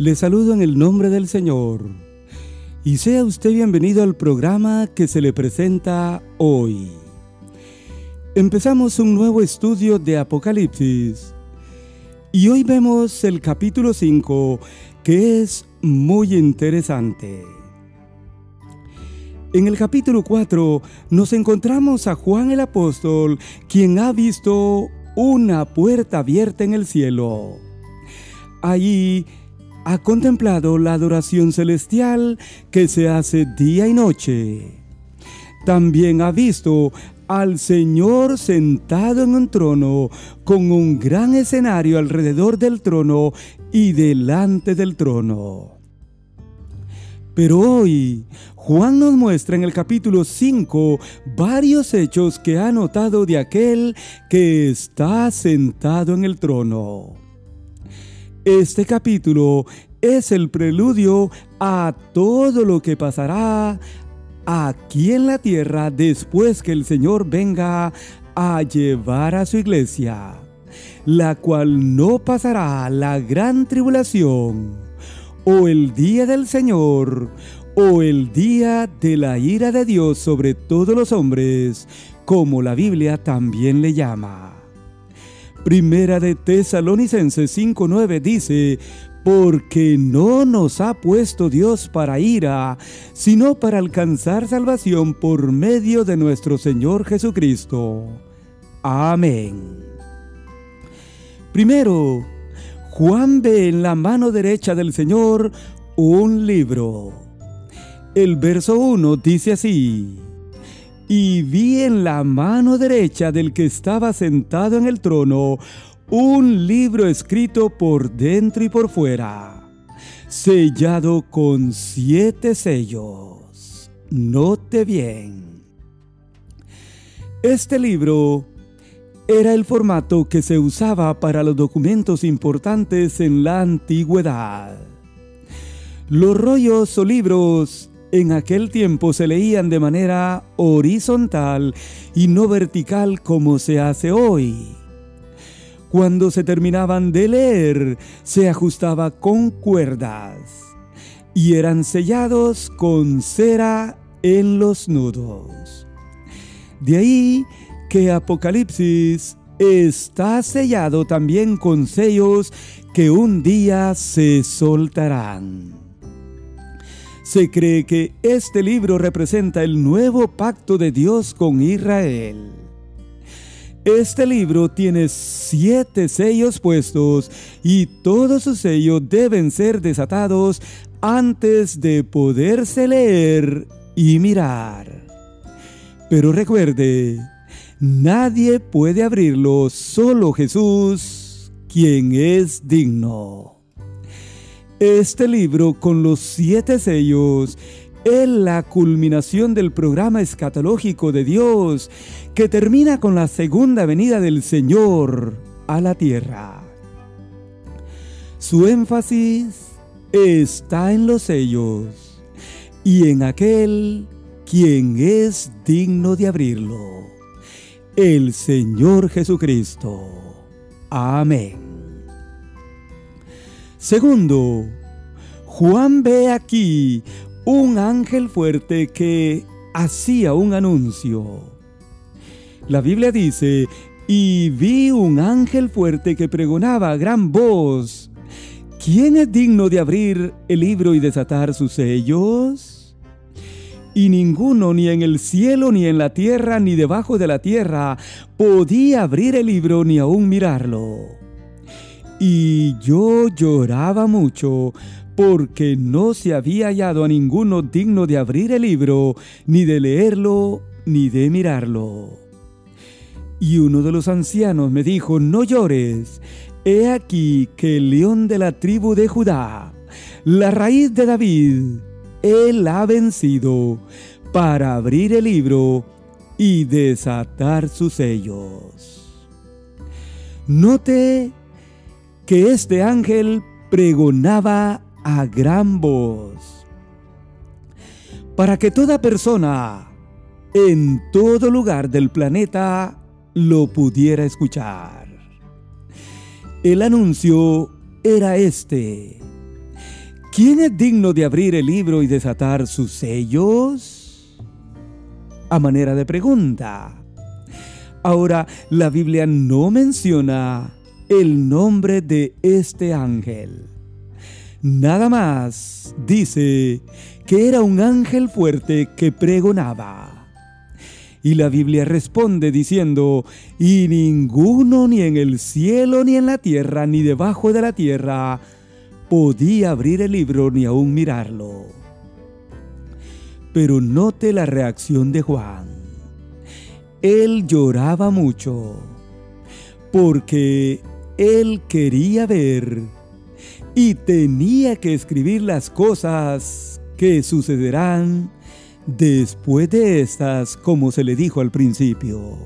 Le saludo en el nombre del Señor y sea usted bienvenido al programa que se le presenta hoy. Empezamos un nuevo estudio de Apocalipsis y hoy vemos el capítulo 5 que es muy interesante. En el capítulo 4 nos encontramos a Juan el apóstol, quien ha visto una puerta abierta en el cielo. Allí ha contemplado la adoración celestial que se hace día y noche. También ha visto al Señor sentado en un trono con un gran escenario alrededor del trono y delante del trono. Pero hoy Juan nos muestra en el capítulo 5 varios hechos que ha notado de aquel que está sentado en el trono. Este capítulo es el preludio a todo lo que pasará aquí en la tierra después que el Señor venga a llevar a su iglesia, la cual no pasará la gran tribulación, o el día del Señor, o el día de la ira de Dios sobre todos los hombres, como la Biblia también le llama. Primera de Tesalonicenses 5:9 dice, porque no nos ha puesto Dios para ira, sino para alcanzar salvación por medio de nuestro Señor Jesucristo. Amén. Primero, Juan ve en la mano derecha del Señor un libro. El verso 1 dice así, y vi en la mano derecha del que estaba sentado en el trono un libro escrito por dentro y por fuera, sellado con siete sellos. Note bien. Este libro era el formato que se usaba para los documentos importantes en la antigüedad. Los rollos o libros en aquel tiempo se leían de manera horizontal y no vertical como se hace hoy. Cuando se terminaban de leer, se ajustaba con cuerdas y eran sellados con cera en los nudos. De ahí que Apocalipsis está sellado también con sellos que un día se soltarán. Se cree que este libro representa el nuevo pacto de Dios con Israel. Este libro tiene siete sellos puestos y todos sus sellos deben ser desatados antes de poderse leer y mirar. Pero recuerde, nadie puede abrirlo, solo Jesús, quien es digno. Este libro con los siete sellos es la culminación del programa escatológico de Dios que termina con la segunda venida del Señor a la tierra. Su énfasis está en los sellos y en aquel quien es digno de abrirlo, el Señor Jesucristo. Amén. Segundo, Juan ve aquí un ángel fuerte que hacía un anuncio. La Biblia dice, y vi un ángel fuerte que pregonaba a gran voz, ¿quién es digno de abrir el libro y desatar sus sellos? Y ninguno, ni en el cielo, ni en la tierra, ni debajo de la tierra, podía abrir el libro ni aún mirarlo. Y yo lloraba mucho porque no se había hallado a ninguno digno de abrir el libro, ni de leerlo, ni de mirarlo. Y uno de los ancianos me dijo, no llores, he aquí que el león de la tribu de Judá, la raíz de David, él ha vencido para abrir el libro y desatar sus sellos. Note que este ángel pregonaba a gran voz para que toda persona en todo lugar del planeta lo pudiera escuchar. El anuncio era este. ¿quién es digno de abrir el libro y desatar sus sellos? A manera de pregunta. Ahora, la Biblia no menciona el nombre de este ángel. Nada más dice que era un ángel fuerte que pregonaba. Y la Biblia responde diciendo, y ninguno ni en el cielo, ni en la tierra, ni debajo de la tierra, podía abrir el libro ni aún mirarlo. Pero note la reacción de Juan. Él lloraba mucho, porque él quería ver y tenía que escribir las cosas que sucederán después de estas, como se le dijo al principio.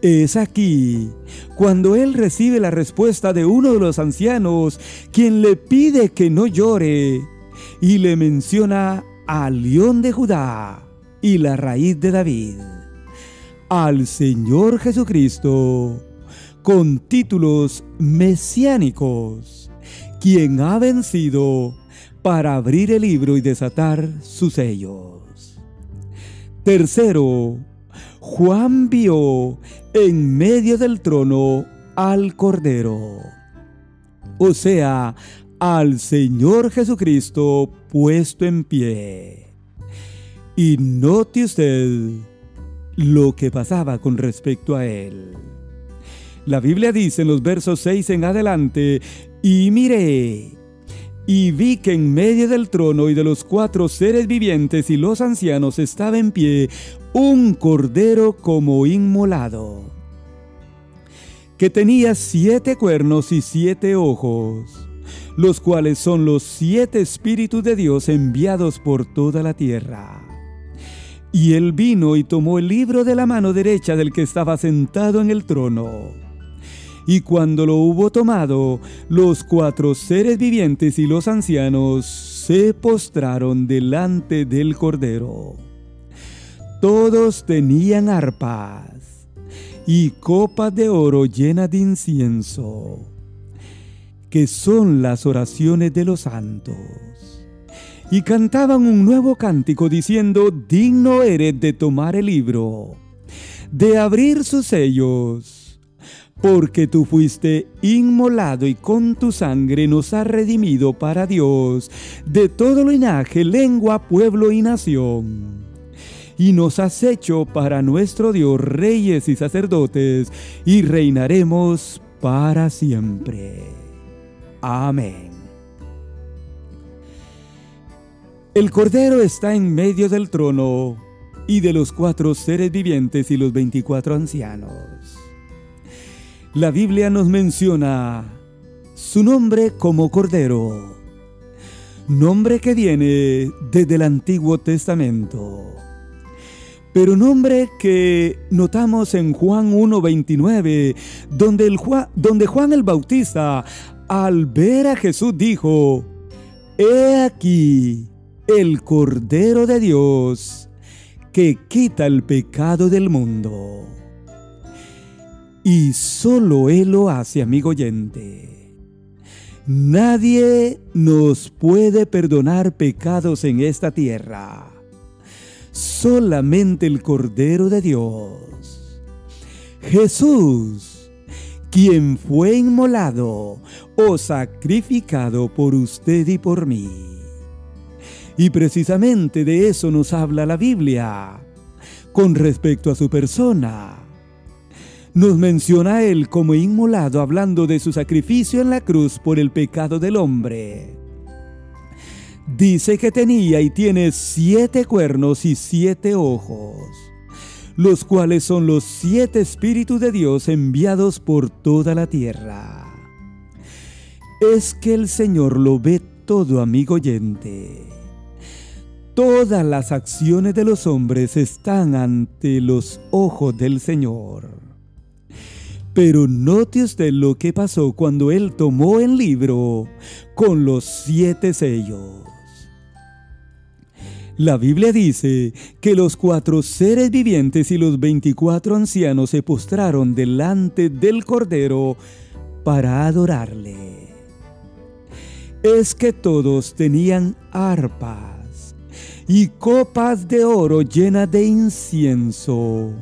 Es aquí cuando él recibe la respuesta de uno de los ancianos, quien le pide que no llore, y le menciona al león de Judá y la raíz de David, al Señor Jesucristo, con títulos mesiánicos, quien ha vencido para abrir el libro y desatar sus sellos. Tercero, Juan vio en medio del trono al Cordero, o sea, al Señor Jesucristo puesto en pie. Y note usted lo que pasaba con respecto a él. La Biblia dice en los versos 6 en adelante, y miré, y vi que en medio del trono y de los cuatro seres vivientes y los ancianos estaba en pie un cordero como inmolado, que tenía siete cuernos y siete ojos, los cuales son los siete espíritus de Dios enviados por toda la tierra. Y él vino y tomó el libro de la mano derecha del que estaba sentado en el trono. Y cuando lo hubo tomado, los cuatro seres vivientes y los ancianos se postraron delante del Cordero. Todos tenían arpas y copas de oro llenas de incienso, que son las oraciones de los santos. Y cantaban un nuevo cántico diciendo, digno eres de tomar el libro, de abrir sus sellos porque tú fuiste inmolado y con tu sangre nos has redimido para Dios de todo linaje, lengua, pueblo y nación. Y nos has hecho para nuestro Dios reyes y sacerdotes, y reinaremos para siempre. Amén. El Cordero está en medio del trono y de los cuatro seres vivientes y los veinticuatro ancianos. La Biblia nos menciona su nombre como Cordero, nombre que viene desde el Antiguo Testamento, pero nombre que notamos en Juan 1.29, donde, donde Juan el Bautista, al ver a Jesús, dijo, He aquí el Cordero de Dios que quita el pecado del mundo. Y solo Él lo hace, amigo oyente. Nadie nos puede perdonar pecados en esta tierra. Solamente el Cordero de Dios. Jesús, quien fue inmolado o sacrificado por usted y por mí. Y precisamente de eso nos habla la Biblia con respecto a su persona nos menciona a Él como inmolado hablando de su sacrificio en la cruz por el pecado del hombre. Dice que tenía y tiene siete cuernos y siete ojos, los cuales son los siete espíritus de Dios enviados por toda la tierra. Es que el Señor lo ve todo, amigo oyente. Todas las acciones de los hombres están ante los ojos del Señor. Pero note usted lo que pasó cuando él tomó el libro con los siete sellos. La Biblia dice que los cuatro seres vivientes y los veinticuatro ancianos se postraron delante del Cordero para adorarle. es que todos tenían arpas y copas de oro llenas de incienso,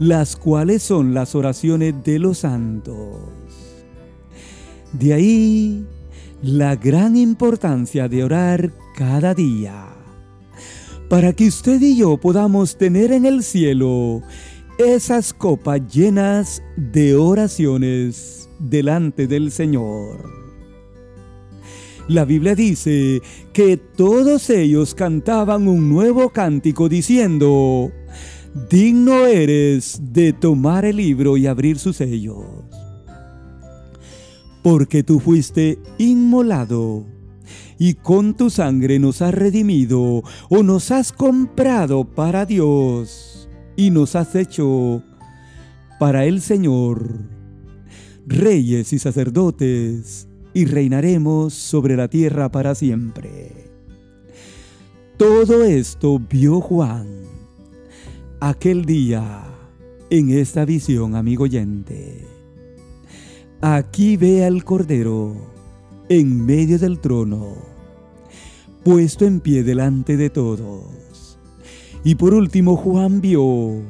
las cuales son las oraciones de los santos. De ahí la gran importancia de orar cada día, para que usted y yo podamos tener en el cielo esas copas llenas de oraciones delante del Señor. La Biblia dice que todos ellos cantaban un nuevo cántico diciendo, digno eres de tomar el libro y abrir sus sellos, porque tú fuiste inmolado y con tu sangre nos has redimido o nos has comprado para Dios y nos has hecho para el Señor, reyes y sacerdotes y reinaremos sobre la tierra para siempre. Todo esto vio Juan aquel día en esta visión, amigo oyente. Aquí ve al Cordero en medio del trono, puesto en pie delante de todos. Y por último Juan vio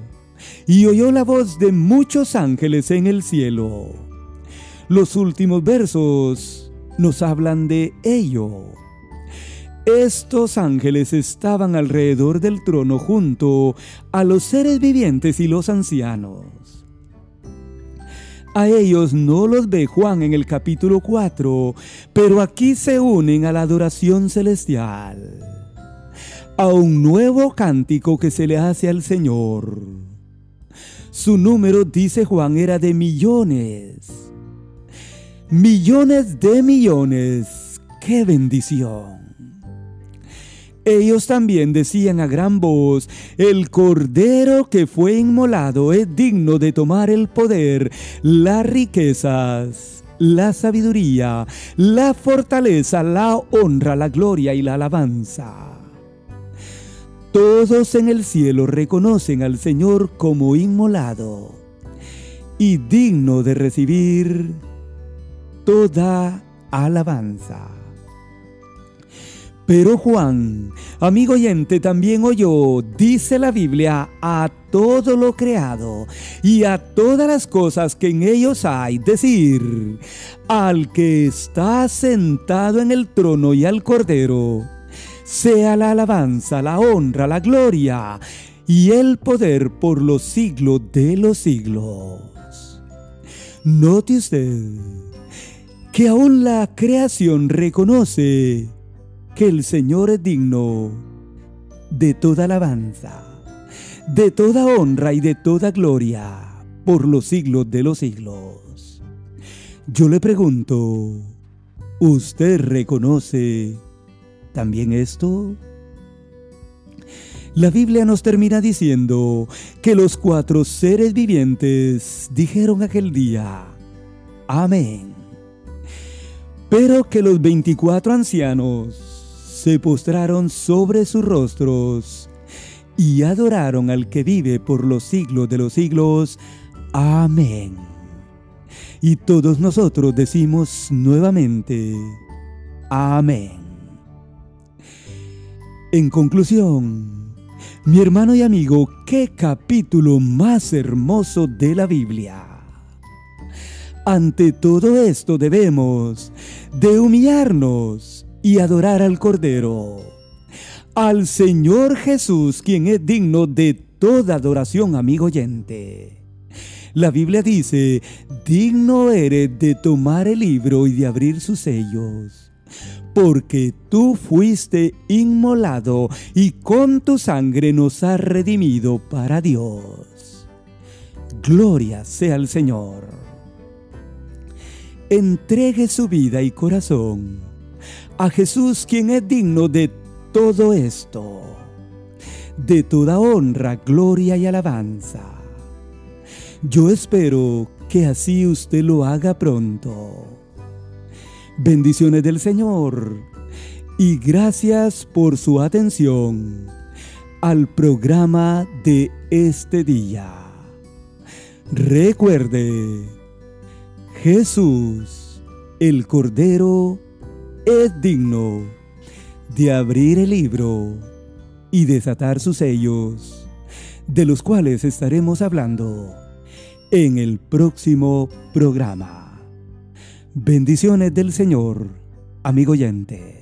y oyó la voz de muchos ángeles en el cielo los últimos versos nos hablan de ello. Estos ángeles estaban alrededor del trono junto a los seres vivientes y los ancianos. A ellos no los ve Juan en el capítulo 4, pero aquí se unen a la adoración celestial, a un nuevo cántico que se le hace al Señor. Su número, dice Juan, era de millones millones de millones. ¡Qué bendición! Ellos también decían a gran voz, el cordero que fue inmolado es digno de tomar el poder, las riquezas, la sabiduría, la fortaleza, la honra, la gloria y la alabanza. Todos en el cielo reconocen al Señor como inmolado y digno de recibir toda alabanza. Pero Juan, amigo oyente, también oyó, dice la Biblia, a todo lo creado y a todas las cosas que en ellos hay, decir, al que está sentado en el trono y al cordero, sea la alabanza, la honra, la gloria y el poder por los siglos de los siglos. Note usted que aún la creación reconoce que el Señor es digno de toda alabanza, de toda honra y de toda gloria por los siglos de los siglos. Yo le pregunto, ¿usted reconoce también esto? La Biblia nos termina diciendo que los cuatro seres vivientes dijeron aquel día, Amén pero que los veinticuatro ancianos se postraron sobre sus rostros y adoraron al que vive por los siglos de los siglos. Amén. Y todos nosotros decimos nuevamente, Amén. En conclusión, mi hermano y amigo, qué capítulo más hermoso de la Biblia. Ante todo esto debemos de humillarnos y adorar al Cordero, al Señor Jesús, quien es digno de toda adoración, amigo oyente. La Biblia dice, digno eres de tomar el libro y de abrir sus sellos, porque tú fuiste inmolado y con tu sangre nos has redimido para Dios. Gloria sea al Señor entregue su vida y corazón a Jesús quien es digno de todo esto, de toda honra, gloria y alabanza. Yo espero que así usted lo haga pronto. Bendiciones del Señor y gracias por su atención al programa de este día. Recuerde, Jesús, el Cordero, es digno de abrir el libro y desatar sus sellos, de los cuales estaremos hablando en el próximo programa. Bendiciones del Señor, amigo oyente.